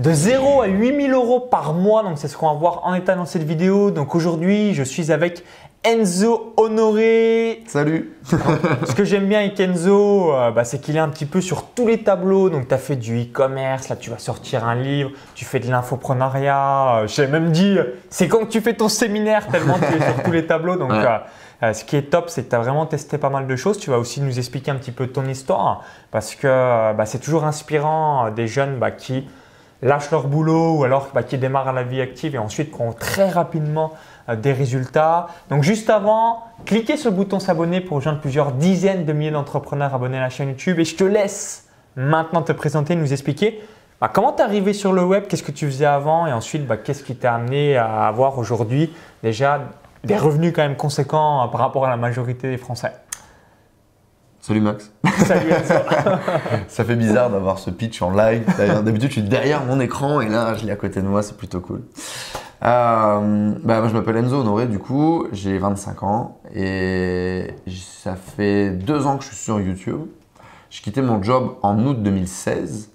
De 0 à 8000 euros par mois, donc c'est ce qu'on va voir en état dans cette vidéo. Donc aujourd'hui, je suis avec Enzo Honoré. Salut Ce que j'aime bien avec Enzo, euh, bah, c'est qu'il est un petit peu sur tous les tableaux. Donc tu as fait du e-commerce, là tu vas sortir un livre, tu fais de l'infoprenariat. Euh, J'ai même dit, euh, c'est quand que tu fais ton séminaire tellement tu es sur tous les tableaux. Donc Ouais. euh, ce qui est top, c'est que tu as vraiment testé pas mal de choses. Tu vas aussi nous expliquer un petit peu ton histoire parce que bah, c'est toujours inspirant des jeunes bah, qui lâchent leur boulot ou alors bah, qui démarrent à la vie active et ensuite ont très rapidement euh, des résultats. Donc juste avant, cliquez sur le bouton s'abonner pour rejoindre plusieurs dizaines de milliers d'entrepreneurs abonnés à la chaîne YouTube et je te laisse maintenant te présenter, nous expliquer bah, comment tu es arrivé sur le web, qu'est-ce que tu faisais avant et ensuite bah, qu'est-ce qui t'a amené à avoir aujourd'hui déjà des revenus quand même conséquents euh, par rapport à la majorité des Français. Salut Max Salut Enzo. Ça fait bizarre d'avoir ce pitch en live. D'habitude, je suis derrière mon écran et là, je l'ai à côté de moi, c'est plutôt cool. Euh, bah, moi, je m'appelle Enzo Honoré, du coup, j'ai 25 ans et ça fait deux ans que je suis sur YouTube. J'ai quitté mon job en août 2016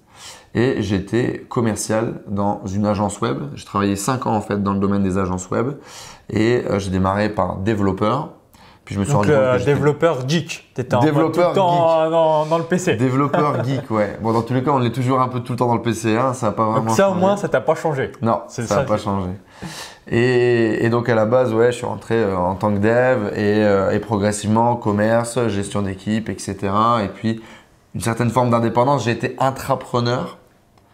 et j'étais commercial dans une agence web. J'ai travaillé 5 ans en fait dans le domaine des agences web et euh, j'ai démarré par développeur. Puis je me suis Donc rendu compte que j'étais- développeur geek. Tu étais en mode Développeur tout le temps dans, dans le PC. Développeur geek, ouais. Bon, dans tous les cas, on est toujours un peu tout le temps dans le PC, hein, ça n'a pas vraiment Donc ça au moins, ça t'a pas changé. Non, C'est ça ça n'a pas changé. Et, et donc à la base, ouais, je suis rentré euh, en tant que dev et, euh, et progressivement commerce, gestion d'équipe, etc. Et puis une certaine forme d'indépendance. J'ai été intrapreneur.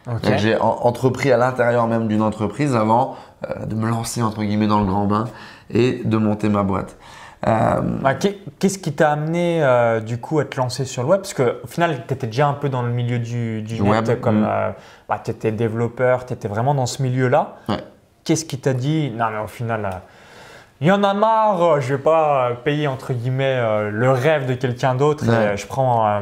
Ok. C'est-à-dire que J'ai en- entrepris à l'intérieur même d'une entreprise avant euh, de me lancer entre guillemets dans le grand bain et de monter ma boîte. Euh, Bah, qu'est- Qu'est-ce qui t'a amené euh, du coup à te lancer sur le web? Parce qu'au final, tu étais déjà un peu dans le milieu du, du Du net, web, comme mm. euh, bah, tu étais développeur, tu étais vraiment dans ce milieu-là. Ouais. Qu'est-ce qui t'a dit Non, mais au final, il y en a marre, je vais pas payer entre guillemets euh, le rêve de quelqu'un d'autre Ouais. je prends euh,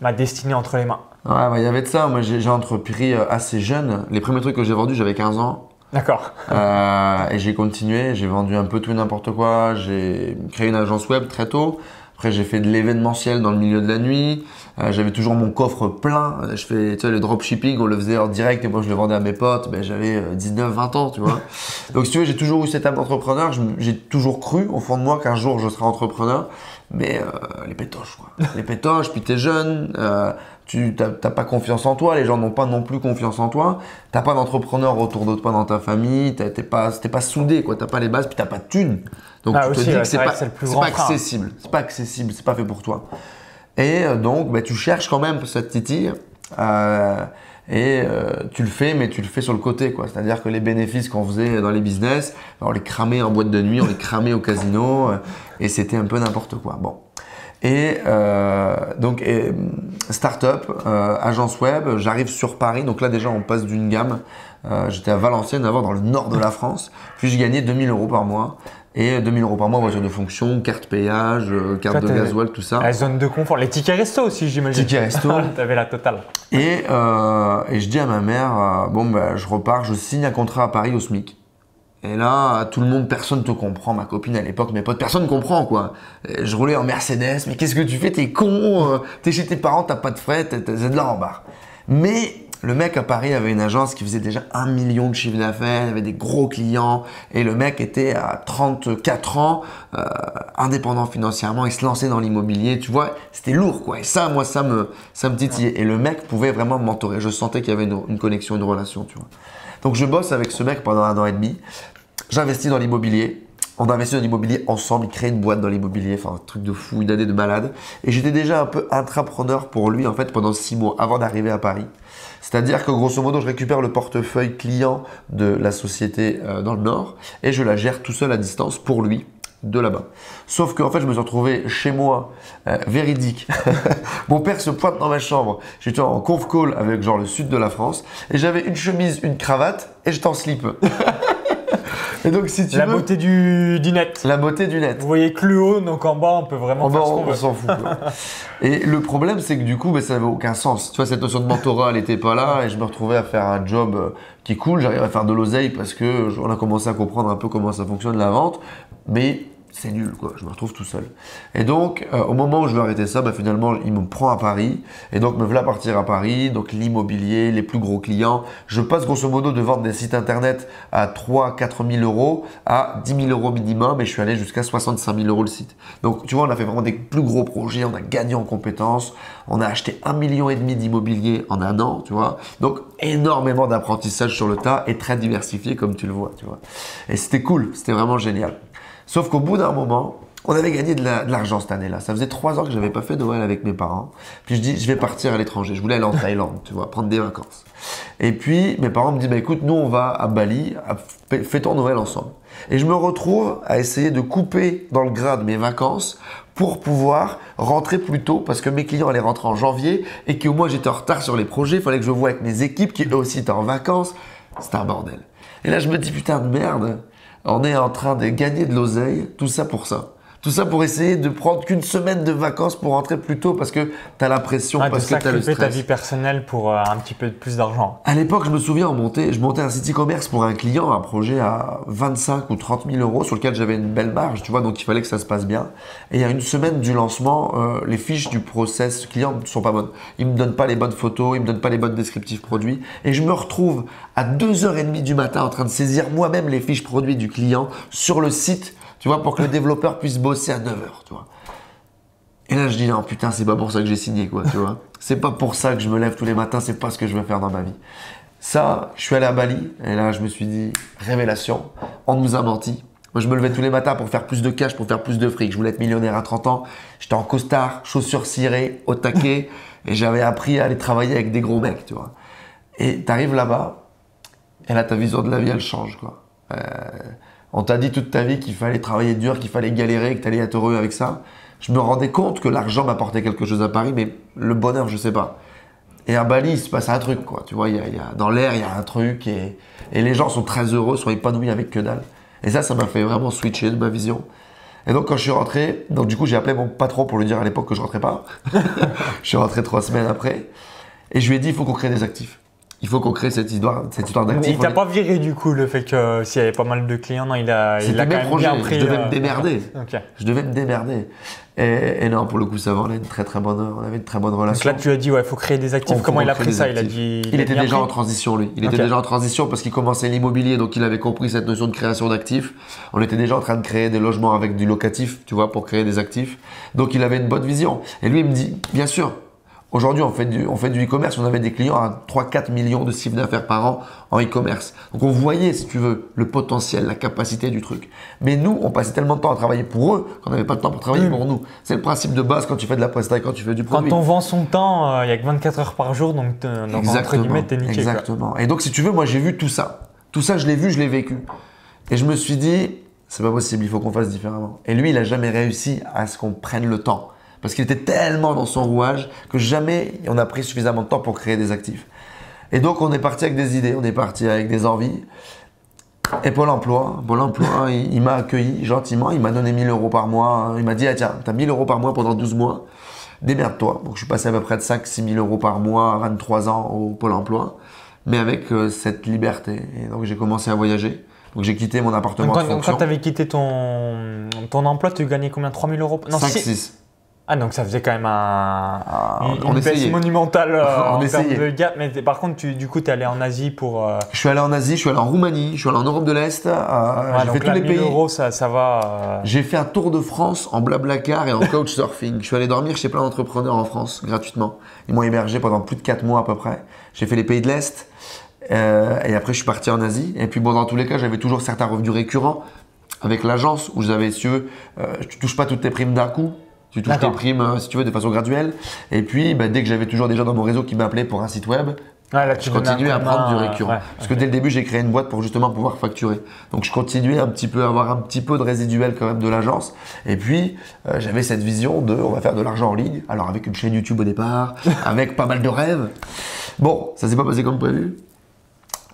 ma destinée entre les mains. ouais, bah, il y avait de ça. Moi, j'ai j'ai entrepris euh, assez jeune. Les premiers trucs que j'ai vendus, j'avais 15 ans. D'accord. Euh, et j'ai continué, j'ai vendu un peu tout et n'importe quoi. J'ai créé une agence web très tôt. Après, j'ai fait de l'événementiel dans le milieu de la nuit. Euh, J'avais toujours mon coffre plein. Euh, Je fais, tu sais, le dropshipping, on le faisait en direct et moi je le vendais à mes potes. Ben, j'avais 19-20 ans, tu vois. Donc, si tu veux, j'ai toujours eu cette âme d'entrepreneur. J'ai toujours cru au fond de moi qu'un jour je serais entrepreneur. Mais euh, les pétoches, quoi. Les pétoches, puis t'es jeune, euh, tu t'as pas confiance en toi, les gens n'ont pas non plus confiance en toi. T'as pas d'entrepreneur autour de toi dans ta famille, t'es pas, pas soudé, quoi. T'as pas les bases, puis t'as pas de thunes. Donc Ah, tu aussi, te dis ouais, que c'est pas, accessible. C'est pas accessible, c'est pas fait pour toi. Et euh, donc, bah, tu cherches quand même cette titille. euh, et euh, tu le fais, mais tu le fais sur le côté, quoi. C'est-à-dire que les bénéfices qu'on faisait dans les business, on les cramait en boîte de nuit, on les cramait au casino, euh, et c'était un peu n'importe quoi. Bon. Et euh, donc, et, start-up, euh, agence web, j'arrive sur Paris. Donc là, déjà, on passe d'une gamme. Euh, J'étais à Valenciennes avant, dans le nord de la France. Puis, je gagnais 2000 euros par mois. Et 2000 euros par mois, voiture de fonction, carte payage, euh, carte Toi, de gasoil, tout ça. La zone de confort, les tickets resto aussi, j'imagine. Tickets resto. T'avais la totale. Et, euh, et je dis à ma mère, euh, bon, bah, je repars, je signe un contrat à Paris au SMIC. Et là, tout le monde, personne te comprend. Ma copine à l'époque, mes potes, personne comprend quoi. Je roulais en Mercedes, mais qu'est-ce que tu fais? T'es con, euh, t'es chez tes parents, t'as pas de frais, t'es de là en barre. Mais le mec à Paris avait une agence qui faisait déjà un million de chiffre d'affaires, il avait des gros clients, et le mec était à 34 ans, euh, indépendant financièrement, il se lançait dans l'immobilier, tu vois, c'était lourd quoi. Et ça, moi, ça me, ça me titillait. Et le mec pouvait vraiment me. Je sentais qu'il y avait une, une connexion, une relation, tu vois. Donc je bosse avec ce mec pendant un an et demi. J'investis dans l'immobilier. On investit dans l'immobilier ensemble, il crée une boîte dans l'immobilier, enfin un truc de fou, une année de malade. Et j'étais déjà un peu intrapreneur pour lui en fait pendant six mois avant d'arriver à Paris. C'est-à-dire que grosso modo, je récupère le portefeuille client de la société euh, dans le Nord et je la gère tout seul à distance pour lui de là-bas. Sauf qu'en fait, je me suis retrouvé chez moi, euh, véridique. Mon père se pointe dans ma chambre. J'étais en conf call avec genre le sud de la France et j'avais une chemise, une cravate et j'étais en slip. et donc, si tu La veux, beauté du, du net. la beauté du net. Vous voyez que le haut, donc en bas, on peut vraiment En faire bas, ce qu'on on, veut. on s'en fout. quoi. et le problème, c'est que du coup, ben, ça n'avait aucun sens. Tu vois, cette notion de mentorat, elle n'était pas là et je me retrouvais à faire un job euh, qui cool. J'arrivais à faire de l'oseille parce que on a commencé à comprendre un peu comment ça fonctionne la vente. Mais c'est nul, quoi. Je me retrouve tout seul. Et donc, euh, au moment où je veux arrêter ça, bah, finalement, il me prend à Paris. Et donc, me voilà partir à Paris. Donc, l'immobilier, les plus gros clients. Je passe grosso modo de vendre des sites internet à 3 4 000 euros à 10 000 euros minimum. Et je suis allé jusqu'à 65 000 euros le site. Donc, tu vois, on a fait vraiment des plus gros projets. On a gagné en compétences. On a acheté un million et demi d'immobilier en un an, tu vois. Donc, énormément d'apprentissage sur le tas et très diversifié, comme tu le vois, tu vois. Et c'était cool. C'était vraiment génial. Sauf qu'au bout d'un moment, on avait gagné de l'argent cette année-là. Ça faisait trois ans que je n'avais pas fait Noël avec mes parents. Puis je dis, je vais partir à l'étranger. Je voulais aller en Thaïlande, tu vois, prendre des vacances. Et puis mes parents me disent, bah, écoute, nous on va à Bali, fêtons Noël ensemble. Et je me retrouve à essayer de couper dans le gras de mes vacances pour pouvoir rentrer plus tôt parce que mes clients allaient rentrer en janvier et que moi j'étais en retard sur les projets. Il fallait que je voie avec mes équipes qui eux aussi étaient en vacances. C'était un bordel. Et là je me dis, putain de merde on est en train de gagner de l'oseille, tout ça pour ça. Tout ça pour essayer de prendre qu'une semaine de vacances pour rentrer plus tôt parce que tu as la pression, parce que tu as le stress. ta vie personnelle pour euh, un petit peu plus d'argent. À l'époque, je me souviens, on montait, je montais un site e-commerce pour un client, un projet à 25 ou 30 000 euros sur lequel j'avais une belle marge, tu vois, donc il fallait que ça se passe bien. Et il y a une semaine du lancement, euh, les fiches du process client ne sont pas bonnes. Ils me donnent pas les bonnes photos, ils me donnent pas les bonnes descriptifs produits. Et je me retrouve à 2h30 du matin en train de saisir moi-même les fiches produits du client sur le site tu vois, pour que le développeur puisse bosser à 9 heures, tu vois. Et là, je dis, non, putain, c'est pas pour ça que j'ai signé, quoi, tu vois. C'est pas pour ça que je me lève tous les matins, c'est pas ce que je veux faire dans ma vie. Ça, je suis allé à Bali, et là, je me suis dit, révélation, on nous a menti. Moi, je me levais tous les matins pour faire plus de cash, pour faire plus de fric. Je voulais être millionnaire à 30 ans. J'étais en costard, chaussures cirées, au taquet, et j'avais appris à aller travailler avec des gros mecs, tu vois. Et t'arrives là-bas, et là, ta vision de la vie, elle change, quoi. Euh, on t'a dit toute ta vie qu'il fallait travailler dur, qu'il fallait galérer, que tu allais être heureux avec ça. Je me rendais compte que l'argent m'apportait quelque chose à Paris, mais le bonheur, je sais pas. Et à Bali, il se passe un truc, quoi. Tu vois, il y a, dans l'air, il y a un truc et, les gens sont très heureux, sont épanouis avec que dalle. Et ça, ça m'a fait vraiment switcher de ma vision. Et donc, quand je suis rentré, donc du coup, j'ai appelé mon patron pour lui dire à l'époque que je rentrais pas. je suis rentré trois semaines après. Et je lui ai dit, il faut qu'on crée des actifs il faut qu'on crée cette histoire, cette histoire d'actif. Il t'a pas viré du coup le fait que s'il y avait pas mal de clients, non, il a, il a quand même bien pris. Je devais me euh, démerder. Je devais me démerder. Et, non, pour le coup, ça va. On avait une très très bonne, on avait une très bonne relation. Donc là, tu as dit ouais, il faut créer des actifs. Comment il a pris ça? Il a dit. Il, était déjà en transition lui. Il était déjà en transition parce qu'il commençait l'immobilier, donc il avait compris cette notion de création d'actifs. On était déjà en train de créer des logements avec du locatif, tu vois, pour créer des actifs. Donc il avait une bonne vision. Et lui, il me dit, bien sûr, Aujourd'hui, on fait du, on fait du e-commerce. On avait des clients à 3-4 millions de chiffre d'affaires par an en e-commerce. Donc, on voyait, si tu veux, le potentiel, la capacité du truc. Mais nous, on passait tellement de temps à travailler pour eux qu'on n'avait pas de temps pour travailler pour nous. C'est le principe de base quand tu fais de la prestation, quand tu fais du produit. Quand on vend son temps, euh, il y a que 24 heures par jour, donc, entre guillemets, t'es niqué. Exactement. Et donc, si tu veux, moi, j'ai vu tout ça. Tout ça, je l'ai vu, je l'ai vécu. Et je me suis dit, c'est pas possible, il faut qu'on fasse différemment. Et lui, il a jamais réussi à ce qu'on prenne le temps. Parce qu'il était tellement dans son rouage que jamais on a pris suffisamment de temps pour créer des actifs. Et donc on est parti avec des idées, on est parti avec des envies. Et Pôle emploi, Pôle emploi, il, m'a accueilli gentiment, il m'a donné 1000 euros par mois. Il m'a dit, ah, tiens, tu as 1000 euros par mois pendant 12 mois, démerde-toi. Donc je suis passé à peu près de 5-6 000 euros par mois à 23 ans au Pôle emploi, mais avec euh, cette liberté. Et donc j'ai commencé à voyager. Donc j'ai quitté mon appartement. Donc, quand, tu avais quitté ton, ton emploi, tu gagnais combien? 3000 euros? 5-6. Ah, donc ça faisait quand même un, ah, une, baisse monumentale euh, en termes de gap. Mais par contre, tu, du coup, tu es allé en Asie pour. Euh, je suis allé en Asie, je suis allé en Roumanie, je suis allé en Europe de l'Est. Euh, j'ai fait tous les pays. euros, ça, ça va. J'ai fait un tour de France en blablacar et en couchsurfing. je suis allé dormir chez plein d'entrepreneurs en France gratuitement. Ils m'ont hébergé pendant plus de 4 mois à peu près. J'ai fait les pays de l'Est. et après, je suis parti en Asie. Et puis, bon, dans tous les cas, j'avais toujours certains revenus récurrents avec l'agence où j'avais, si tu veux, tu touches pas toutes tes primes d'un coup. Tu touches tes primes, euh, si tu veux, de façon graduelle. Et puis, bah, dès que j'avais toujours des gens dans mon réseau qui m'appelaient pour un site web, je continuais à prendre du récurrent. Parce que dès le début, j'ai créé une boîte pour justement pouvoir facturer. Donc, je continuais un petit peu à avoir un petit peu de résiduel quand même de l'agence. Et puis, euh, j'avais cette vision de, on va faire de l'argent en ligne. Alors, avec une chaîne YouTube au départ, avec pas mal de rêves. Bon, ça s'est pas passé comme prévu.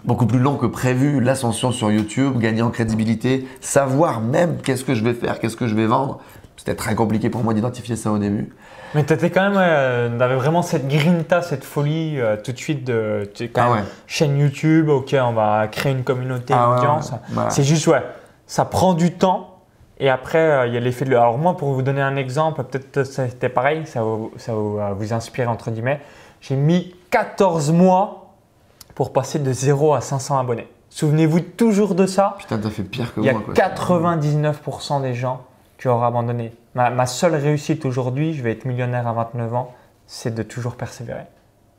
Beaucoup plus long que prévu, l'ascension sur YouTube, gagner en crédibilité, savoir même qu'est-ce que je vais faire, qu'est-ce que je vais vendre. C'était très compliqué pour moi d'identifier ça au début. Mais tu étais quand même, euh, avais vraiment cette grinta, cette folie euh, tout de suite de quand ah chaîne YouTube, ok, on va créer une communauté, une ah audience. C'est juste, ouais, ça prend du temps, Et après, euh, il y a l'effet de. Alors, moi, pour vous donner un exemple, peut-être c'était pareil, ça va, ça va vous inspirer entre guillemets. J'ai mis 14 mois pour passer de 0 à 500 abonnés. Souvenez-vous toujours de ça. Putain, t'as fait pire que Il y a moi. quoi. 99% des gens qui auraient abandonné. Ma, ma seule réussite aujourd'hui, je vais être millionnaire à 29 ans, c'est de toujours persévérer.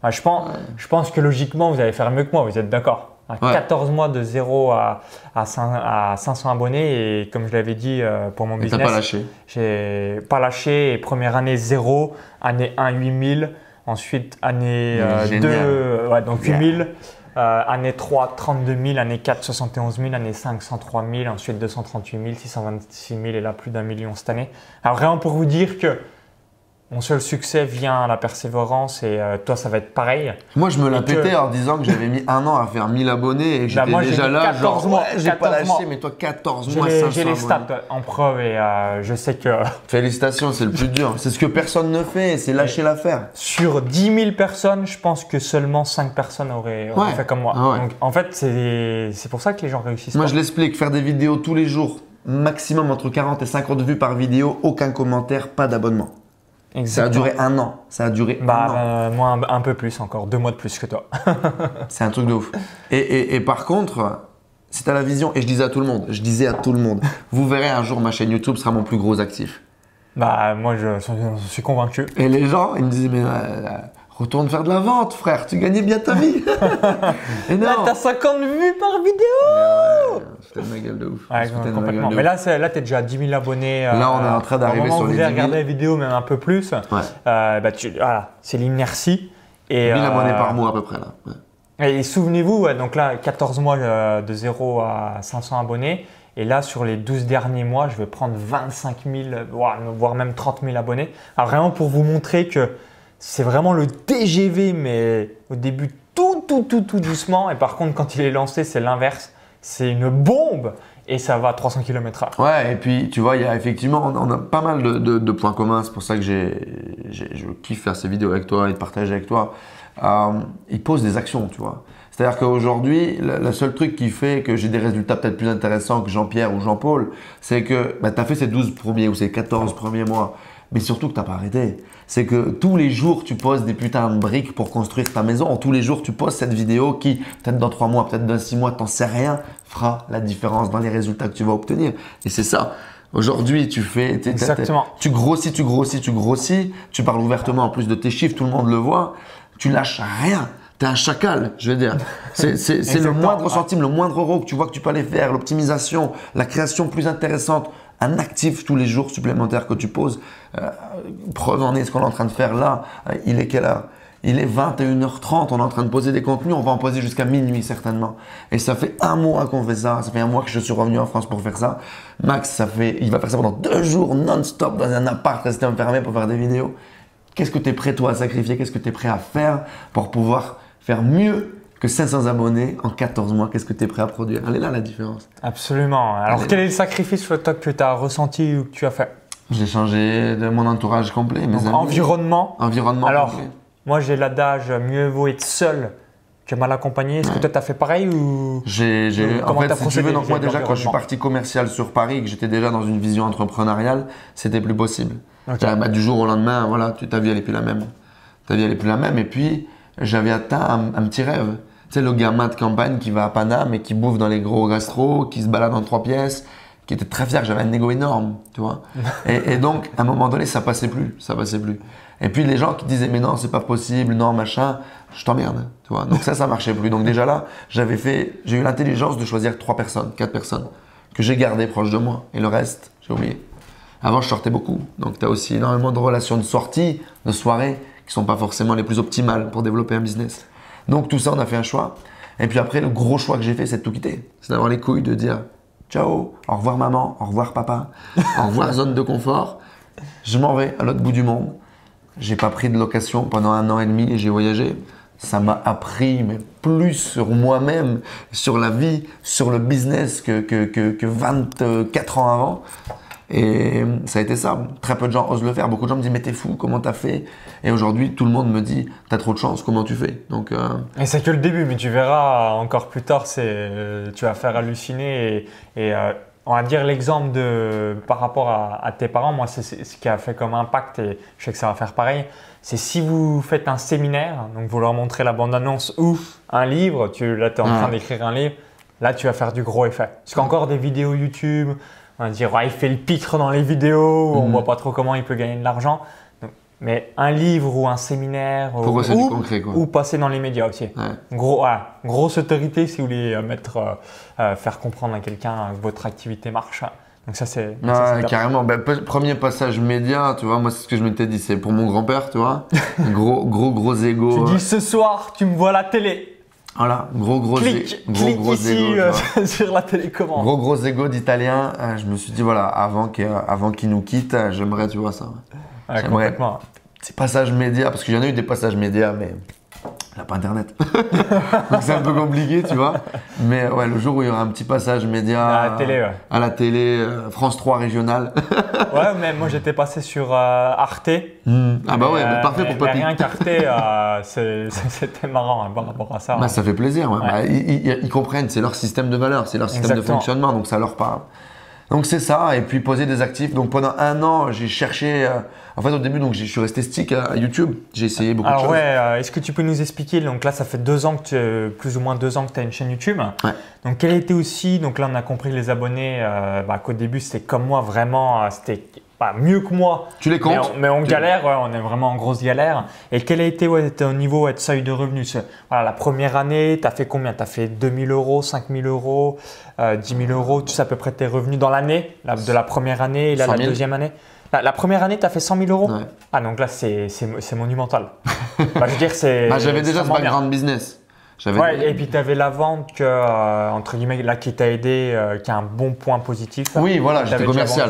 Je, pense, je pense que logiquement, vous allez faire mieux que moi, vous êtes d'accord À Ouais. 14 mois de 0 à, à, cin- à 500 abonnés et comme je l'avais dit euh, pour mon Et business, pas lâché. j'ai pas lâché. Et première année 0, année 1 8000, ensuite année euh, Génial. 2, ouais, donc Yeah. 8000, euh, année 3 32 000, année 4 71 000, année 5 103 000, ensuite 238 000, 626 000 et là plus d'un million cette année. Alors vraiment pour vous dire que mon seul succès vient à la persévérance et euh, toi ça va être pareil. Moi, je me la que- pétais en disant que j'avais mis un an à faire 1000 abonnés et Bah, j'étais déjà là. 14 genre, mois, ouais, j'ai pas 14 lâché, mois. mais toi, 14 J'ai mois, les, 500 j'ai les abonnés. stats en preuve et euh, je sais que Félicitations, c'est le plus dur. C'est ce que personne ne fait, c'est lâcher l'affaire. Sur 10 000 personnes, je pense que seulement 5 personnes auraient, auraient Ouais. fait comme moi. Ah ouais. Donc, en fait, c'est c'est pour ça que les gens réussissent. Moi, pas. je l'explique, faire des vidéos tous les jours, maximum entre 40 et 50 vues par vidéo, aucun commentaire, pas d'abonnement. Ça a duré un an. Ça a duré Bah, un an. euh, moi, un, un peu plus encore, deux mois de plus que toi. C'est un truc de ouf. Et, et- et par contre, si tu as la vision, et je disais à tout le monde, je disais à tout le monde, vous verrez un jour ma chaîne YouTube sera mon plus gros actif. bah, moi, je, je suis convaincu. Et les gens, ils me disaient, mais euh, retourne faire de la vente, frère, tu gagnais bien ta vie. et Là, t'as 50 vues par vidéo Ouais, C'était ma gueule de ouf. Ouais, C'était ma gueule de Mais ouf. là, c'est- là tu es déjà à 10 000 abonnés. euh, Là, on est en train d'arriver sur les vous allez 10 000. regarder la vidéo, même un peu plus. Ouais. euh, bah, tu- voilà, c'est l'inertie. Et, 1000 euh, abonnés par mois à peu près là. Et souvenez-vous, donc là, 14 mois euh, de 0 à 500 abonnés. Et là, sur les 12 derniers mois, je vais prendre 25 000, voire voire même 30 000 abonnés. Alors vraiment pour vous montrer que c'est vraiment le TGV, mais au début tout, tout, tout, tout doucement. Et par contre, quand il est lancé, c'est l'inverse. C'est une bombe et ça va à 300 km/h. Ouais, et puis tu vois, il y a effectivement, on a pas mal de, points communs. C'est pour ça que j'ai- je kiffe faire ces vidéos avec toi et de partager avec toi. Euh, ils posent des actions, tu vois. C'est-à-dire qu'aujourd'hui, le, le seul truc qui fait que j'ai des résultats peut-être plus intéressants que Jean-Pierre ou Jean-Paul, c'est que bah, tu as fait ces 12 premiers ou ces 14 premiers mois, mais surtout que tu n'as pas arrêté. C'est que tous les jours, tu poses des putains de briques pour construire ta maison. Tous les jours, tu poses cette vidéo qui, peut-être dans 3 mois, peut-être dans 6 mois, t'en sais rien, fera la différence dans les résultats que tu vas obtenir. Et c'est ça. Aujourd'hui, tu fais, tu grossis, tu grossis, tu grossis. Tu parles ouvertement en plus de tes chiffres, tout le monde le voit. Tu lâches rien. T'es un chacal, je veux dire. C'est le moindre centime, le moindre euro que tu vois que tu peux aller faire, l'optimisation, la création plus intéressante, un actif tous les jours supplémentaire que tu poses. Euh, preuve en est ce qu'on est en train de faire là. Euh, Il est quelle heure? Il est 21h30, on est en train de poser des contenus, on va en poser jusqu'à minuit certainement. Et ça fait un mois qu'on fait ça, ça fait un mois que je suis revenu en France pour faire ça. Max, ça fait, il va faire ça pendant deux jours non-stop dans un appart, rester enfermé pour faire des vidéos. Qu'est-ce que tu es prêt toi à sacrifier? Qu'est-ce que tu es prêt à faire pour pouvoir faire mieux que 500 abonnés en 14 mois Qu'est-ce que tu es prêt à produire? Elle est là la différence. Absolument. Alors Allez. quel est le sacrifice toi, que tu as ressenti ou que tu as fait? J'ai changé de mon entourage complet, mes Donc, amis. Environnement. Environnement Alors, complet. moi j'ai l'adage mieux vaut être seul que mal accompagné. Est-ce que toi tu as fait pareil ou J'ai, en fait, si tu veux, donc moi déjà quand je suis parti commercial sur Paris, que j'étais déjà dans une vision entrepreneuriale, c'était plus possible. C'est-à-dire, bah, du jour au lendemain, voilà, tu, ta vie elle est plus la même. Ta vie elle est plus la même. Et puis j'avais atteint un, un petit rêve. Tu sais, le gamin de campagne qui va à Paname et qui bouffe dans les gros gastros, qui se balade en trois pièces, qui était très fier j'avais un ego énorme, tu vois. et, et donc, à un moment donné, ça passait plus, ça passait plus. Et puis les gens qui disaient mais non, c'est pas possible, non, machin, je t'emmerde, tu vois. Donc ça, ça marchait plus. Donc déjà là, j'avais fait, j'ai eu l'intelligence de choisir trois personnes, quatre personnes que j'ai gardées proches de moi. Et le reste, j'ai oublié. Avant, je sortais beaucoup. Donc, tu as aussi énormément de relations de sortie, de soirées, qui sont pas forcément les plus optimales pour développer un business. Donc, tout ça, on a fait un choix. Et puis après, le gros choix que j'ai fait, c'est de tout quitter. C'est d'avoir les couilles de dire ciao, au revoir maman, au revoir papa, au revoir zone de confort. Je m'en vais à l'autre bout du monde. J'ai pas pris de location pendant un an et demi et j'ai voyagé. Ça m'a appris, mais plus sur moi-même, sur la vie, sur le business que, que, que, que 24 ans avant. Et ça a été ça. Très peu de gens osent le faire. Beaucoup de gens me disent Mais t'es fou, comment t'as fait? Et aujourd'hui, tout le monde me dit T'as trop de chance, comment tu fais? Donc, euh, Et c'est que le début, mais tu verras encore plus tard, c'est, euh, tu vas faire halluciner et, et, euh, on va dire l'exemple de par rapport à, tes parents, moi c'est ce qui a fait comme impact et je sais que ça va faire pareil. C'est si vous faites un séminaire, donc vous leur montrez la bande-annonce ou un livre, tu, là tu es en train d'écrire un livre, là tu vas faire du gros effet. Parce qu'encore des vidéos YouTube, on va dire il fait le pitre dans les vidéos, on on mhm. voit pas trop comment il peut gagner de l'argent. Mais un livre ou un séminaire ou, passer dans les médias aussi. Gros, grosse autorité si vous voulez euh, mettre, euh, euh, faire comprendre à quelqu'un que votre activité marche. Donc ça c'est. carrément. Ben, premier passage média, tu vois, moi c'est ce que je m'étais dit, c'est pour mon grand-père, tu vois. gros, gros, gros ego. Tu dis ce soir, tu me vois à la télé. Voilà, gros gros, clic, gros, gros ici sur la télécommande. Gros gros ego d'italien. je me suis dit voilà, avant qu'il nous quitte, j'aimerais tu vois ça. Ouais, complètement. Ces passages médias, parce que j'en ai eu des passages médias, mais n'a pas internet. Donc c'est un peu compliqué, tu vois. Mais ouais, le jour où il y aura un petit passage média. À la télé, ouais. À la télé, euh, France 3 régional. ouais, mais moi j'étais passé sur euh, Arte. Hmm. Ah bah ouais, euh, parfait pour Papy. rien qu'Arte, c'était marrant hein, par rapport à ça. Bah, ça fait plaisir, ouais. Bah, ils, comprennent, c'est leur système de valeur, c'est leur système de fonctionnement, donc ça leur parle. Donc c'est ça, et puis poser des actifs. Donc pendant un an, j'ai cherché. Euh, en fait, au début, donc je suis resté stick à, YouTube. J'ai essayé beaucoup de choses. ouais, euh, est-ce que tu peux nous expliquer? Donc là, ça fait deux ans que tu, plus ou moins deux ans que tu as une chaîne YouTube. Ouais. Donc quel était aussi Donc là, on a compris les abonnés. Euh, bah, qu'au début, c'était comme moi, vraiment, c'était pas mieux que moi. Tu les comptes Mais on, galère, on est vraiment en grosse galère. Et quel a été ouais, ton niveau de seuil de revenus voilà, La première année, tu as fait combien? Tu as fait 2000 euros, 5000 euros, euh, 10 000 euros Tu sais à peu près tes revenus dans l'année, de la première année et là, la deuxième année la, première année, tu as fait 100 000 euros? Ah, donc là, c'est monumental. bah, je veux dire, c'est. Bah, J'avais déjà ce background business. Ouais, et puis tu avais la vente que, euh, entre guillemets, là qui t'a aidé, euh, qui a un bon point positif. Oui, voilà, j'étais commercial.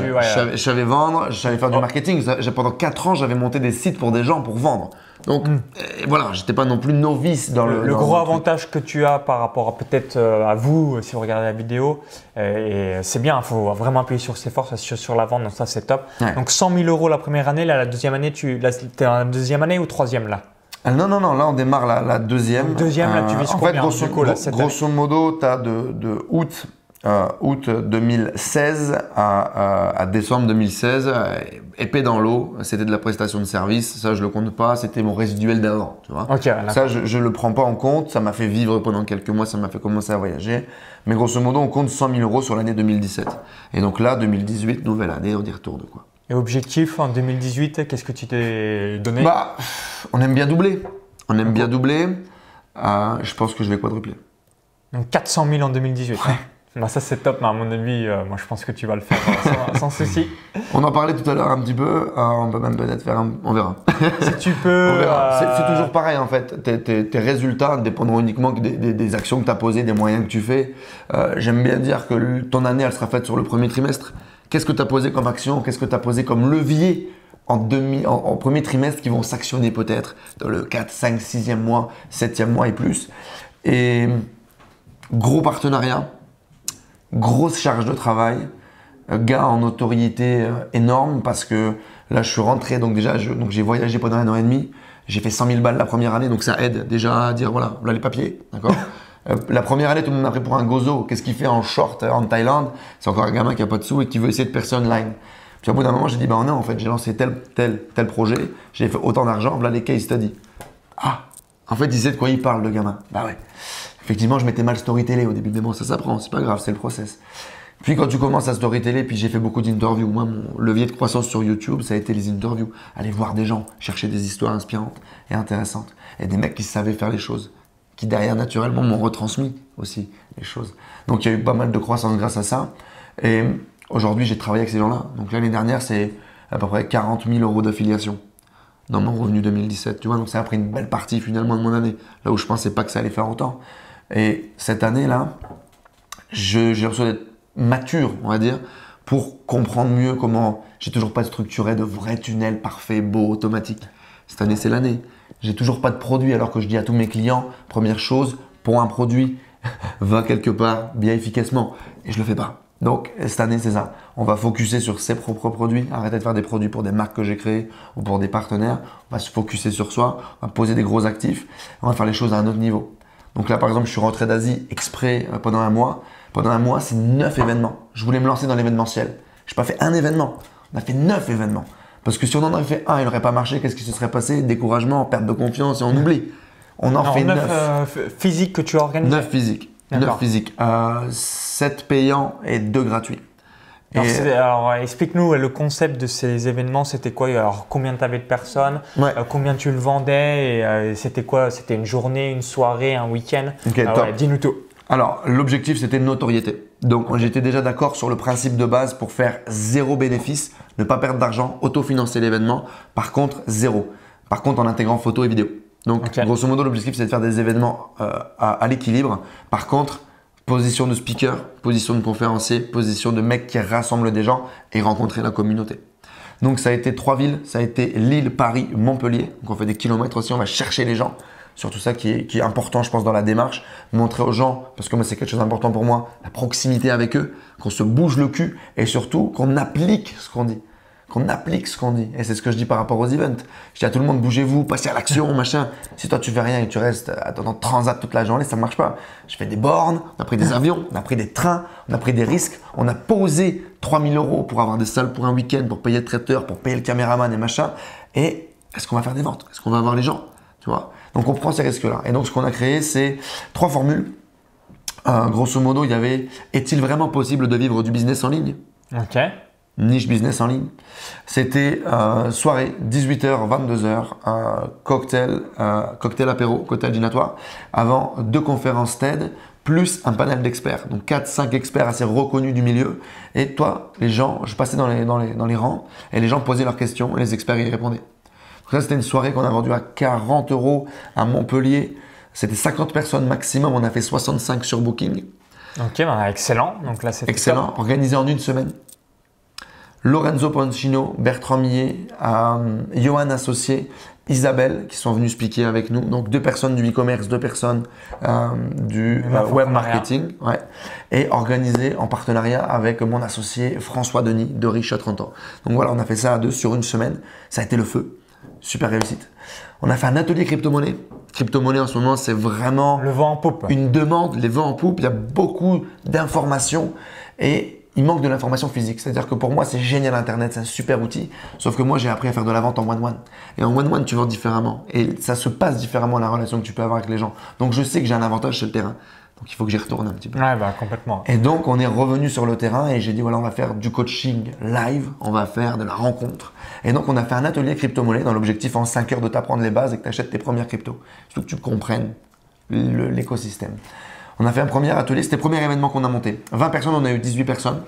je, savais, vendre, je savais faire du oh. marketing. Pendant 4 ans, j'avais monté des sites pour des gens pour vendre. Donc mm. voilà, j'étais pas non plus novice dans le. Le, gros avantage que tu as par rapport à peut-être à vous, si vous regardez la vidéo, et c'est bien, il faut vraiment appuyer sur ses forces, sur, sur la vente, donc ça c'est top. Donc 100 000 euros la première année, là la deuxième année, tu es en deuxième année ou troisième là? Ah, non, non, non, là on démarre la, deuxième. Deuxième, là tu vis En fait, grosso, grosso modo, tu as de, août, euh, août 2016 à, décembre 2016, euh, épée dans l'eau, c'était de la prestation de service, ça je le compte pas, c'était mon résiduel d'avant, tu vois. ça je, le prends pas en compte, ça m'a fait vivre pendant quelques mois, ça m'a fait commencer à voyager, mais grosso modo on compte 100 000 euros sur l'année 2017. Et donc là, 2018, nouvelle année, on y retourne quoi. Et objectif en 2018, qu'est-ce que tu t'es donné Bah, on aime bien doubler. On aime bien doubler. Euh, je pense que je vais quadrupler. Donc 400 000 en 2018. Bah ça c'est top, mais à mon avis, euh, moi je pense que tu vas le faire euh, sans, souci. On en parlait tout à l'heure un petit peu, on peut même peut-être faire un... On verra. Si tu peux... on verra. C'est toujours pareil en fait, tes, résultats dépendront uniquement des, des, actions que tu as posées, des moyens que tu fais. J'aime bien dire que ton année elle sera faite sur le premier trimestre. Qu'est-ce que tu as posé comme action? Qu'est-ce que tu as posé comme levier en, demi, en, premier trimestre qui vont s'actionner peut-être dans le 4, 5, 6e mois, 7e mois et plus? Et gros partenariat, grosse charge de travail, gars en notoriété euh, énorme parce que là je suis rentré, donc déjà j'ai voyagé pendant un an et demi, j'ai fait 100 000 balles la première année, donc ça aide déjà à dire voilà, voilà les papiers, d'accord? Euh, la première année, tout le monde m'a pris pour un gozo. Qu'est-ce qu'il fait en short euh, en Thaïlande? C'est encore un gamin qui a pas de sous et qui veut essayer de percer online. Puis au bout d'un moment, j'ai dit, bah non, en fait, j'ai lancé tel, tel, tel projet, j'ai fait autant d'argent, voilà les case studies. Ah, en fait, il sait de quoi il parle, le gamin. Bah ouais. Effectivement, je m'étais mal storytellé au début, mais bon, ça s'apprend, c'est pas grave, c'est le process. Puis quand tu commences à storyteller, puis j'ai fait beaucoup d'interviews. Moi, mon levier de croissance sur YouTube, ça a été les interviews. Aller voir des gens, chercher des histoires inspirantes et intéressantes. Et des mecs qui savaient faire les choses qui derrière naturellement m'ont retransmis aussi les choses. Donc il y a eu pas mal de croissance grâce à ça. Et aujourd'hui, j'ai travaillé avec ces gens-là. Donc l'année dernière, c'est à peu près 40 000 euros d'affiliation dans mon revenu 2017. Tu vois, donc ça a pris une belle partie finalement de mon année, là où je pensais pas que ça allait faire autant. Et cette année-là, j'ai reçu d'être mature, on va dire, pour comprendre mieux comment j'ai toujours pas structuré de vrais tunnels parfaits, beaux, automatiques. Cette année, c'est l'année. J'ai toujours pas de produit alors que je dis à tous mes clients, première chose, pour un produit, va quelque part bien efficacement. Et je le fais pas. Donc cette année, c'est ça. On va focuser sur ses propres produits. Arrêter de faire des produits pour des marques que j'ai créées ou pour des partenaires. On va se focuser sur soi. On va poser des gros actifs. On va faire les choses à un autre niveau. Donc là, par exemple, je suis rentré d'Asie exprès euh, pendant un mois. Pendant un mois, c'est neuf événements. Je voulais me lancer dans l'événementiel. Je n'ai pas fait un événement. On a fait neuf événements. Parce que si on en avait fait un, il n'aurait pas marché, qu'est-ce qui se serait passé? Découragement, perte de confiance et on oublie. On en fait neuf. Euh, physiques que tu as organisé Neuf physiques. Neuf physiques. Euh, sept payants et deux gratuits. Alors, explique-nous le concept de ces événements, c'était quoi? Alors combien tu avais de personnes? Euh, Combien tu le vendais? Et c'était quoi? C'était une journée, une soirée, un week-end? Dis-nous tout. Alors l'objectif c'était notoriété. Donc j'étais déjà d'accord sur le principe de base pour faire zéro bénéfice, ne pas perdre d'argent, autofinancer l'événement. Par contre, zéro. Par contre, en intégrant photo et vidéo. Donc grosso modo, l'objectif c'est de faire des événements euh, à, l'équilibre. Par contre, position de speaker, position de conférencier, position de mec qui rassemble des gens et rencontrer la communauté. Donc ça a été trois villes, ça a été Lille, Paris, Montpellier. Donc on fait des kilomètres aussi, on va chercher les gens surtout ça qui est, important, je pense, dans la démarche. Montrer aux gens, parce que moi, c'est quelque chose d'important pour moi, la proximité avec eux, qu'on se bouge le cul et surtout qu'on applique ce qu'on dit. Qu'on applique ce qu'on dit. Et c'est ce que je dis par rapport aux events. Je dis à tout le monde, bougez-vous, passez à l'action, machin. Si toi, tu fais rien et tu restes dans transat toute la journée, ça ne marche pas. Je fais des bornes, on a pris des avions, on a pris des trains, on a pris des risques, on a posé 3000 euros pour avoir des salles pour un week-end, pour payer le traiteur, pour payer le caméraman et machin. Et est-ce qu'on va faire des ventes? Est-ce qu'on va avoir les gens? Tu vois donc on prend ces risques-là. Et donc ce qu'on a créé, c'est trois formules. Euh, grosso modo, il y avait est-il vraiment possible de vivre du business en ligne? Ok. Niche business en ligne. C'était euh, soirée, 18h, 22h, cocktail, euh, cocktail apéro, cocktail dînatoire, avant deux conférences TED, plus un panel d'experts. Donc 4-5 experts assez reconnus du milieu. Et toi, les gens, je passais dans les, dans les, dans les rangs et les gens posaient leurs questions et les experts y répondaient. Ça, c'était une soirée qu'on a vendue à 40 euros à Montpellier. C'était 50 personnes maximum. On a fait 65 sur Booking. Ok, ben, excellent. Donc là, c'est excellent. Organisé en une semaine. Lorenzo Poncino, Bertrand Millet, euh, Johan Associé, Isabelle qui sont venus speaker avec nous. Donc deux personnes du e-commerce, deux personnes euh, du euh, web marketing. Ouais. Et organisé en partenariat avec mon associé François Denis de Rich à 30 ans. Donc voilà, on a fait ça à deux sur une semaine. Ça a été le feu super réussite. On a fait un atelier crypto-monnaie. Crypto-monnaie en ce moment, c'est vraiment le vent en poupe. Une demande, les vents en poupe. Il y a beaucoup d'informations et il manque de l'information physique. C'est-à-dire que pour moi, c'est génial Internet, c'est un super outil. Sauf que moi, j'ai appris à faire de la vente en one-one. Et en one-one, tu vends différemment. Et ça se passe différemment la relation que tu peux avoir avec les gens. Donc, je sais que j'ai un avantage sur le terrain. Donc il faut que j'y retourne un petit peu. Ouais, bah, complètement. Et donc on est revenu sur le terrain et j'ai dit voilà, on va faire du coaching live, on va faire de la rencontre. Et donc on a fait un atelier crypto-monnaie dans l'objectif en 5 heures de t'apprendre les bases et que tu achètes tes premières cryptos. Surtout que tu comprennes l'écosystème. On a fait un premier atelier, c'était le premier événement qu'on a monté. 20 personnes, on a eu 18 personnes.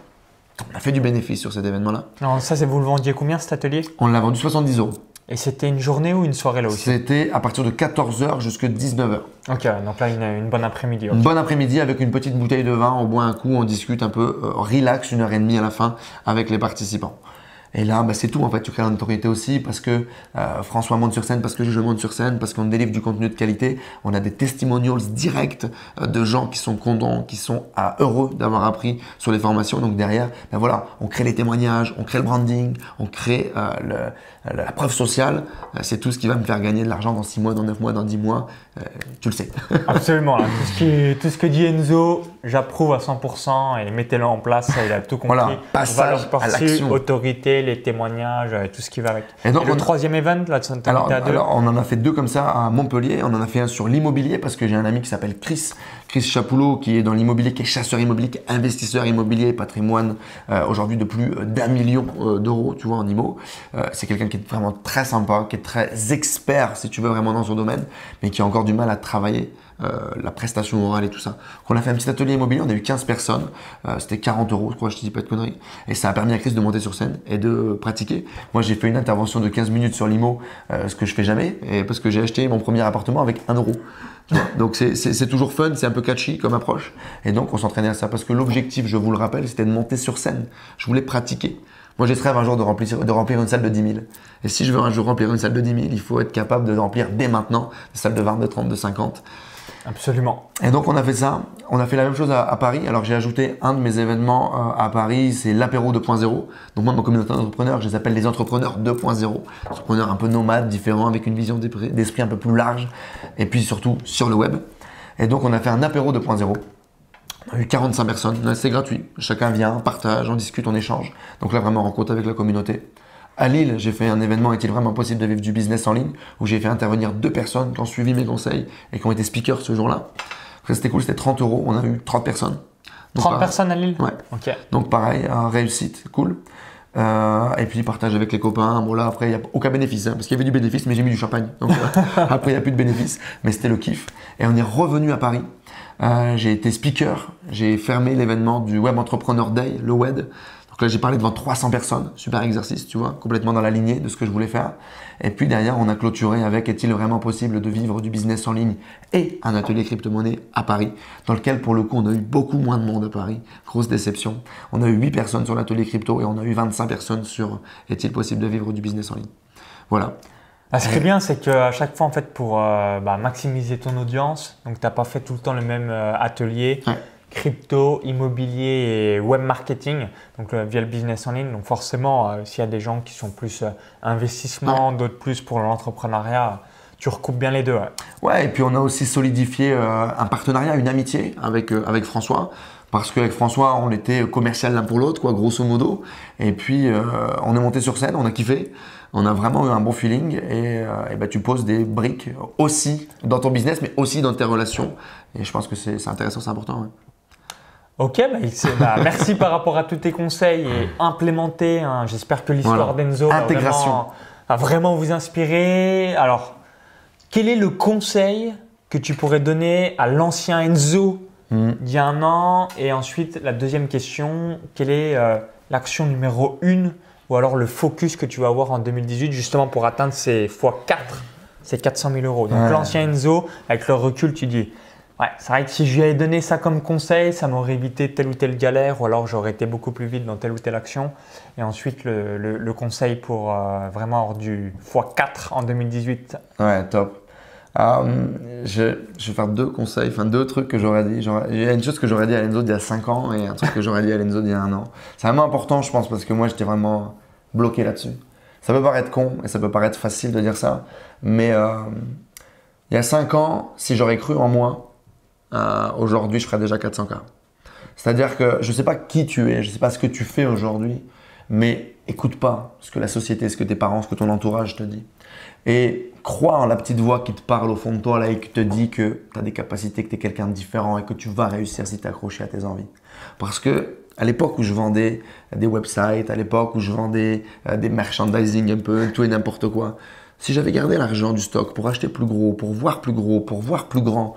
On a fait du bénéfice sur cet événement-là. Alors ça, c'est vous le vendiez combien cet atelier? On l'a vendu 70 euros. Et c'était une journée ou une soirée là aussi C'était à partir de 14h jusqu'à 19h. Ok, donc là, une, une bonne après-midi. Une bonne après-midi avec une petite bouteille de vin, on boit un coup, on discute un peu, euh, relax, une heure et demie à la fin avec les participants. Et là, bah, c'est tout en fait. Tu crées la notoriété aussi parce que euh, François monte sur scène, parce que je monte sur scène, parce qu'on délivre du contenu de qualité. On a des testimonials directs euh, de gens qui sont contents, qui sont heureux d'avoir appris sur les formations. Donc derrière, ben voilà, on crée les témoignages, on crée le branding, on crée le, la preuve sociale, euh, c'est tout ce qui va me faire gagner de l'argent dans 6 mois, dans 9 mois, dans 10 mois. Euh, tu le sais. Absolument. Tout, ce qui, tout, ce que dit Enzo, j'approuve à 100% et mettez-le en place. Il a tout compris. Voilà, passage à l'action. autorité, les témoignages, euh, tout ce qui va avec. Et, donc, le troisième event, là, tu alors, à deux. alors, on en a fait deux comme ça à Montpellier. On en a fait un sur l'immobilier parce que j'ai un ami qui s'appelle Chris, Chris Chapoulot, qui est dans l'immobilier, qui est chasseur immobilier, qui est investisseur immobilier, patrimoine aujourd'hui de plus d'un million d'euros, tu vois, en IMO. c'est quelqu'un qui vraiment très sympa, qui est très expert, si tu veux, vraiment dans son domaine, mais qui a encore du mal à travailler euh, la prestation orale et tout ça. on a fait un petit atelier immobilier, on a eu 15 personnes, euh, c'était 40 euros, je crois, je te dis pas de conneries. Et ça a permis à Chris de monter sur scène et de pratiquer. Moi, j'ai fait une intervention de 15 minutes sur l'IMO, euh, ce que je fais jamais, parce que j'ai acheté mon premier appartement avec 1 euro. Donc c'est toujours fun, c'est un peu catchy comme approche. Et donc on s'entraînait à ça parce que l'objectif, je vous le rappelle, c'était de monter sur scène. Je voulais pratiquer. Moi, j'ai ce un jour de remplir, de remplir une salle de 10 000. Et si je veux un jour remplir une salle de 10 000, il faut être capable de remplir dès maintenant des salles de 20, de 30, de 50. Absolument. Et donc, on a fait ça. On a fait la même chose à, Paris. Alors, j'ai ajouté un de mes événements euh, à Paris, c'est l'apéro 2.0. Donc, moi, mon communauté d'entrepreneurs, je les appelle les entrepreneurs 2.0. Entrepreneurs un peu nomades, différents, avec une vision d'esprit un peu plus large. Et puis, surtout, sur le web. Et donc, on a fait un apéro 2.0. On a eu 45 personnes, c'est gratuit. Chacun vient, partage, on discute, on échange. Donc là, vraiment, rencontre avec la communauté. À Lille, j'ai fait un événement Est-il vraiment possible de vivre du business en ligne où j'ai fait intervenir deux personnes qui ont suivi mes conseils et qui ont été speakers ce jour-là. C'était cool, c'était 30 euros. On a eu 30 personnes. 30 personnes à Lille Ouais. Ok. Donc pareil, réussite, cool. Euh, et puis partage avec les copains. Bon là après il n'y a aucun bénéfice hein, parce qu'il y avait du bénéfice mais j'ai mis du champagne. Donc euh, après il n'y a plus de bénéfice mais c'était le kiff. Et on est revenu à Paris. Euh, j'ai été speaker. J'ai fermé l'événement du Web Entrepreneur Day, le WED. Donc là, j'ai parlé devant 300 personnes. Super exercice, tu vois, complètement dans la lignée de ce que je voulais faire. Et puis derrière, on a clôturé avec Est-il vraiment possible de vivre du business en ligne et un atelier crypto-monnaie à Paris, dans lequel, pour le coup, on a eu beaucoup moins de monde à Paris. Grosse déception. On a eu 8 personnes sur l'atelier crypto et on a eu 25 personnes sur Est-il possible de vivre du business en ligne. Voilà. Ah, ce qui est bien, c'est qu'à chaque fois, en fait, pour euh, bah, maximiser ton audience, donc tu n'as pas fait tout le temps le même euh, atelier. Crypto, immobilier et web marketing, donc euh, via le business en ligne. Donc forcément, s'il y a des gens qui sont plus investissement, d'autres plus pour l'entrepreneuriat, tu recoupes bien les deux. Ouais. et puis on a aussi solidifié un partenariat, une amitié avec, avec François parce qu'avec François, on était commercial l'un pour l'autre, quoi, grosso modo. Et puis, on est monté sur scène, on a kiffé on a vraiment eu un bon feeling et, euh, bah, tu poses des briques aussi dans ton business, mais aussi dans tes relations. Et je pense que c'est intéressant, c'est important. Ok, bah, bah, merci par rapport à tous tes conseils et implémenter. Hein. J'espère que l'histoire d'Enzo va vraiment, vous inspirer. Alors, quel est le conseil que tu pourrais donner à l'ancien Enzo hmm. d'il y a un an? Et ensuite, la deuxième question, quelle est euh, l'action numéro une ou alors le focus que tu vas avoir en 2018 justement pour atteindre ces x4, ces 400 000 euros? Donc l'ancien Enzo, avec le recul, tu dis, ouais, c'est vrai que si je lui avais donné ça comme conseil, ça m'aurait évité telle ou telle galère, ou alors j'aurais été beaucoup plus vite dans telle ou telle action. Et ensuite, le, conseil pour euh, vraiment avoir du x4 en 2018. Ouais, top. Euh, je, vais faire deux conseils, enfin deux trucs que j'aurais dit. Il y a une chose que j'aurais dit à Lenzo il y a 5 ans et un truc que j'aurais dit à Lenzo il y a un an. C'est vraiment important, je pense, parce que moi j'étais vraiment bloqué là-dessus. Ça peut paraître con et ça peut paraître facile de dire ça, mais euh, il y a 5 ans, si j'aurais cru en moi, euh, aujourd'hui je ferais déjà 400K. C'est-à-dire que je ne sais pas qui tu es, je ne sais pas ce que tu fais aujourd'hui, mais écoute pas ce que la société, ce que tes parents, ce que ton entourage te dit. Et crois en la petite voix qui te parle au fond de toi là, et qui te dit que tu as des capacités, que tu es quelqu'un de différent et que tu vas réussir si tu accroché à tes envies. Parce que à l'époque où je vendais des websites, à l'époque où je vendais euh, des merchandising un peu, tout et n'importe quoi, si j'avais gardé l'argent du stock pour acheter plus gros, pour voir plus gros, pour voir plus grand,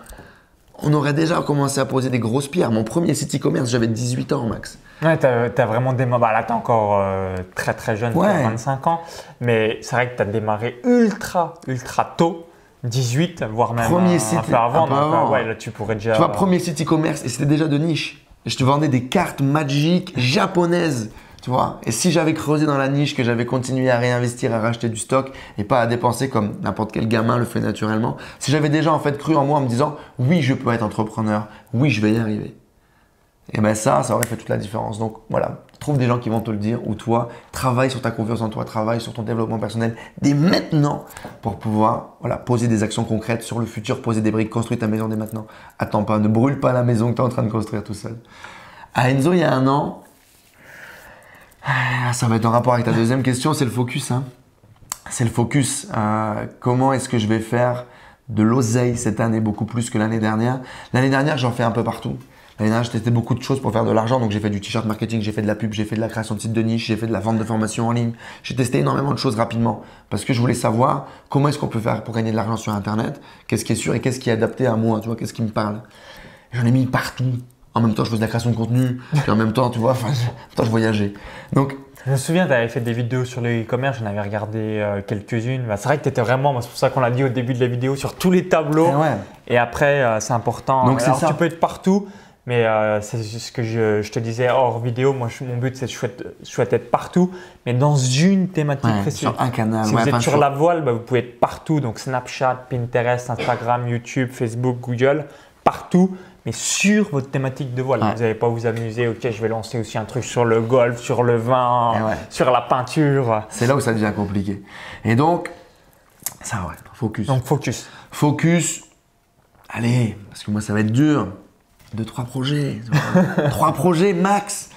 on aurait déjà commencé à poser des grosses pierres. Mon premier site e-commerce, j'avais 18 ans max. Ouais, tu as, vraiment démarré. Bah là, tu es encore euh, très très jeune, tu as 25 ans. Mais c'est vrai que tu as démarré ultra, ultra tôt. 18, voire même premier site, un peu avant. donc, ouais, là, tu pourrais déjà. Tu vois, premier site e-commerce, et c'était déjà de niche. Je te vendais des cartes magiques japonaises. Tu vois, et si j'avais creusé dans la niche, que j'avais continué à réinvestir, à racheter du stock et pas à dépenser comme n'importe quel gamin le fait naturellement, si j'avais déjà en fait cru en moi en me disant oui, je peux être entrepreneur, oui, je vais y arriver. Et bien ça, ça aurait fait toute la différence. Donc voilà, trouve des gens qui vont te le dire ou toi, travaille sur ta confiance en toi, travaille sur ton développement personnel dès maintenant pour pouvoir voilà, poser des actions concrètes sur le futur, poser des briques, construire ta maison dès maintenant. Attends pas, ne brûle pas la maison que tu es en train de construire tout seul. À Enzo, il y a un an, ça va être en rapport avec ta deuxième question, c'est le focus. Hein. C'est le focus. Euh, comment est-ce que je vais faire de l'oseille cette année beaucoup plus que l'année dernière? L'année dernière, j'en fais un peu partout. L'année dernière, j'ai testé beaucoup de choses pour faire de l'argent. Donc, j'ai fait du t-shirt marketing, j'ai fait de la pub, j'ai fait de la création de sites de niche, j'ai fait de la vente de formation en ligne. J'ai testé énormément de choses rapidement parce que je voulais savoir comment est-ce qu'on peut faire pour gagner de l'argent sur Internet, qu'est-ce qui est sûr et qu'est-ce qui est adapté à moi, tu vois, qu'est-ce qui me parle. J'en ai mis partout. En même temps, je faisais de la création de contenu, puis en même temps, tu vois, enfin, je voyageais. Donc, je me souviens, tu avais fait des vidéos sur le e-commerce, j'en avais regardé euh, quelques-unes. Bah, c'est vrai que tu étais vraiment, c'est pour ça qu'on l'a dit au début de la vidéo, sur tous les tableaux. Et, après, euh, c'est important. Donc, Alors, tu peux être partout, mais euh, c'est ce que je, te disais hors vidéo. Moi, mon but, c'est de souhaiter être partout, mais dans une thématique précise. Sur un canal. Si vous êtes sur la voile, bah, vous pouvez être partout. Donc, Snapchat, Pinterest, Instagram, YouTube, Facebook, Google, partout, mais sur votre thématique de voile. Vous n'allez pas vous amuser, ok, je vais lancer aussi un truc sur le golf, sur le vin, sur la peinture. C'est là où ça devient compliqué. Et donc, ça, ouais, focus. Donc, focus. Focus allez, parce que moi ça va être dur, deux, trois projets, trois projets max.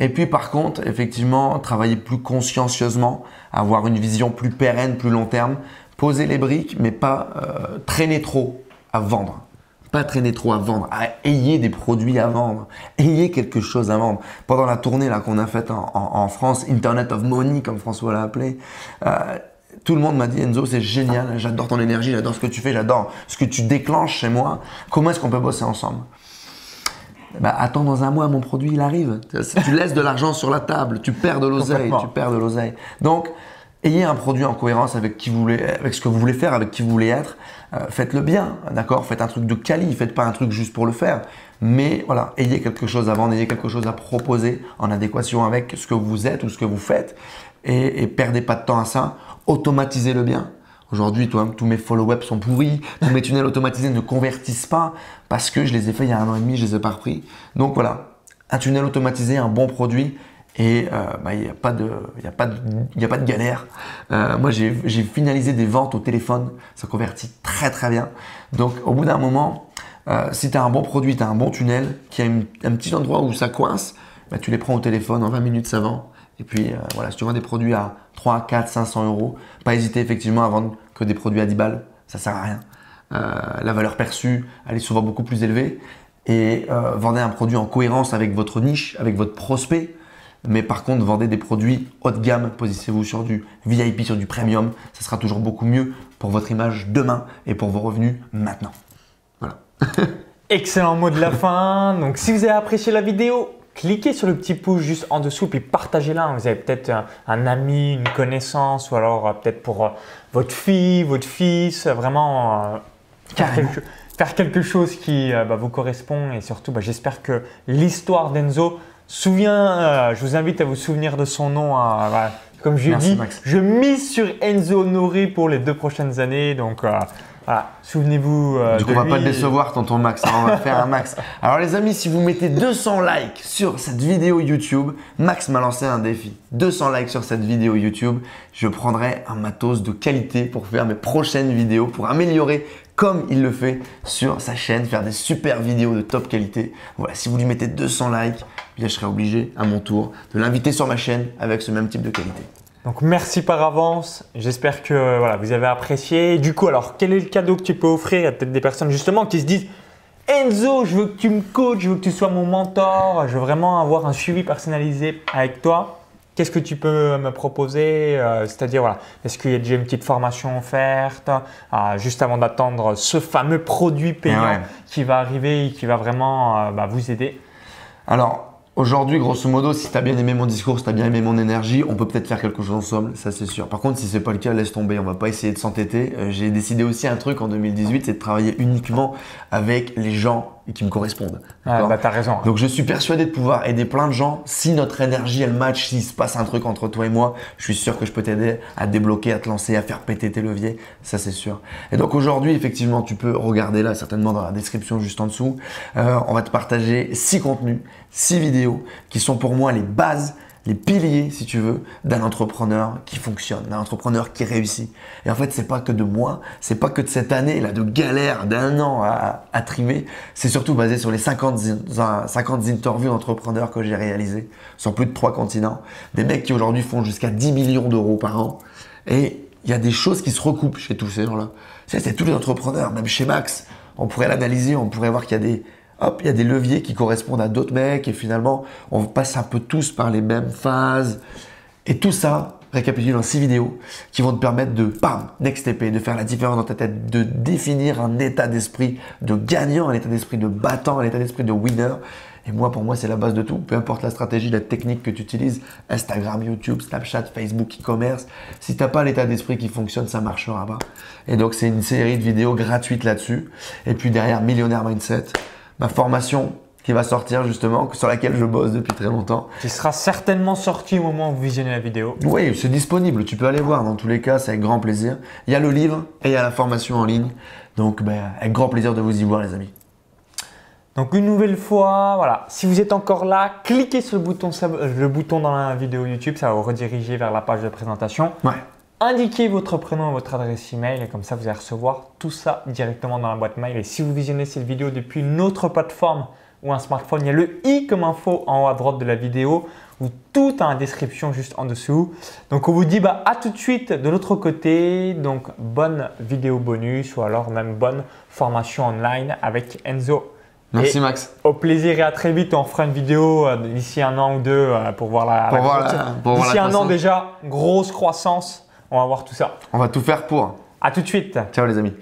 Et puis par contre, effectivement, travailler plus consciencieusement, avoir une vision plus pérenne, plus long terme, poser les briques, mais pas euh, traîner trop à vendre. Pas traîner trop à vendre, à ayez des produits à vendre, ayez quelque chose à vendre. Pendant la tournée là qu'on a faite en, France, Internet of Money comme François l'a appelé, euh, tout le monde m'a dit Enzo, c'est génial, j'adore ton énergie, j'adore ce que tu fais, j'adore ce que tu déclenches chez moi. Comment est-ce qu'on peut bosser ensemble? Bah, attends dans un mois, mon produit il arrive. Tu laisses de l'argent sur la table, tu perds de l'oseille, tu perds de l'oseille. Donc, ayez un produit en cohérence avec qui vous voulez, avec ce que vous voulez faire, avec qui vous voulez être. Euh, faites-le bien, d'accord? Faites un truc de quali, faites pas un truc juste pour le faire. Mais voilà, ayez quelque chose à vendre, ayez quelque chose à proposer en adéquation avec ce que vous êtes ou ce que vous faites. Et, perdez pas de temps à ça. Automatisez-le bien. Aujourd'hui, toi, tous mes follow-ups sont pourris, tous mes tunnels automatisés ne convertissent pas parce que je les ai fait il y a un an et demi, je les ai pas repris. Donc voilà, un tunnel automatisé, un bon produit et euh, bah, il n'y a, pas de, a, pas de, a pas de galère. Euh, moi, j'ai finalisé des ventes au téléphone, ça convertit très très bien. Donc au bout d'un moment, euh, si tu as un bon produit, tu as un bon tunnel, qui a un petit endroit où ça coince, bah, tu les prends au téléphone, en 20 minutes ça vend. Et puis voilà, si tu vends des produits à 3, 4, 500 euros, pas hésiter effectivement à vendre que des produits à 10 balles, ça sert à rien. la valeur perçue, elle est souvent beaucoup plus élevée. Et vendez un produit en cohérence avec votre niche, avec votre prospect. Mais par contre, vendez des produits haut de gamme, positionnez-vous sur du VIP, sur du premium. Ça sera toujours beaucoup mieux pour votre image demain et pour vos revenus maintenant. Voilà. Excellent mot de la fin. Donc, si vous avez apprécié la vidéo, cliquez sur le petit pouce juste en dessous puis partagez-la. Vous avez peut-être un, ami, une connaissance ou alors euh, peut-être pour euh, votre fille, votre fils, vraiment euh, faire, quelque, chose qui bah, vous correspond et surtout bah, j'espère que l'histoire d'Enzo Souviens, euh, je vous invite à vous souvenir de son nom. Hein, comme je dis, je mise sur Enzo Nori pour les deux prochaines années. Donc euh, voilà, souvenez-vous. Euh, du coup, on va pas te décevoir, tonton Max. Hein, on va faire un max. Alors, les amis, si vous mettez 200 likes sur cette vidéo YouTube, Max m'a lancé un défi. 200 likes sur cette vidéo YouTube, je prendrai un matos de qualité pour faire mes prochaines vidéos, pour améliorer comme il le fait sur sa chaîne, faire des super vidéos de top qualité. Voilà, si vous lui mettez 200 likes, bien je serai obligé à mon tour de l'inviter sur ma chaîne avec ce même type de qualité. Donc merci par avance. J'espère que voilà, vous avez apprécié. Du coup, alors quel est le cadeau que tu peux offrir? A peut-être des personnes justement qui se disent Enzo, je veux que tu me coaches, je veux que tu sois mon mentor, je veux vraiment avoir un suivi personnalisé avec toi. Qu'est-ce que tu peux me proposer euh, C'est-à-dire, voilà, est-ce qu'il y a déjà une petite formation offerte euh, juste avant d'attendre ce fameux produit payant qui va arriver et qui va vraiment euh, bah, vous aider? Alors, Aujourd'hui, grosso modo, si tu as bien aimé mon discours, si tu as bien aimé mon énergie, on peut peut-être faire quelque chose ensemble, ça c'est sûr. Par contre, si c'est pas le cas, laisse tomber, on va pas essayer de s'entêter. J'ai décidé aussi un truc en 2018, c'est de travailler uniquement avec les gens qui me correspondent. Ah, bah t'as raison. Donc je suis persuadé de pouvoir aider plein de gens. Si notre énergie elle match, s'il se passe un truc entre toi et moi, je suis sûr que je peux t'aider à débloquer, à te lancer, à faire péter tes leviers. Ça c'est sûr. Et donc aujourd'hui, effectivement, tu peux regarder là, certainement dans la description juste en dessous. Euh, on va te partager six contenus, six vidéos qui sont pour moi les bases les piliers, si tu veux, d'un entrepreneur qui fonctionne, d'un entrepreneur qui réussit. Et en fait, c'est pas que de moi, c'est pas que de cette année là de galère d'un an à, trimer, c'est surtout basé sur les 50, 50 interviews d'entrepreneurs que j'ai réalisées sur plus de trois continents, des mecs qui aujourd'hui font jusqu'à 10 millions d'euros par an. Et il y a des choses qui se recoupent chez tous ces gens-là. C'est tous les entrepreneurs, même chez Max, on pourrait l'analyser, on pourrait voir qu'il y a des hop, il y a des leviers qui correspondent à d'autres mecs et finalement, on passe un peu tous par les mêmes phases. Et tout ça, récapitule dans six vidéos qui vont te permettre de, bam, next step, de faire la différence dans ta tête, de définir un état d'esprit de gagnant, un état d'esprit de battant, un état d'esprit de winner. Et moi, pour moi, c'est la base de tout. Peu importe la stratégie, la technique que tu utilises, Instagram, YouTube, Snapchat, Facebook, e-commerce, si tu n'as pas l'état d'esprit qui fonctionne, ça marchera pas. Et donc, c'est une série de vidéos gratuites là-dessus. Et puis derrière, Millionnaire Mindset, ma formation qui va sortir justement, sur laquelle je bosse depuis très longtemps. Qui sera certainement sorti au moment où vous visionnez la vidéo. Oui, c'est disponible, tu peux aller voir dans tous les cas, c'est avec grand plaisir. Il y a le livre et il y a la formation en ligne. Donc ben, avec grand plaisir de vous y voir les amis. Donc une nouvelle fois, voilà, si vous êtes encore là, cliquez sur le bouton, le bouton dans la vidéo YouTube, ça va vous rediriger vers la page de présentation. Ouais. Indiquez votre prénom et votre adresse email et comme ça vous allez recevoir tout ça directement dans la boîte mail. Et si vous visionnez cette vidéo depuis une autre plateforme ou un smartphone, il y a le i comme info en haut à droite de la vidéo ou tout en description juste en dessous. Donc on vous dit bah, à tout de suite de l'autre côté. Donc bonne vidéo bonus ou alors même bonne formation online avec Enzo. Merci Max. Au plaisir et à très vite. On fera une vidéo euh, d'ici un an ou deux euh, pour voir la. Pour voir la- pour D'ici un an déjà, grosse croissance. On va voir tout ça. On va tout faire pour. À tout de suite. Ciao les amis.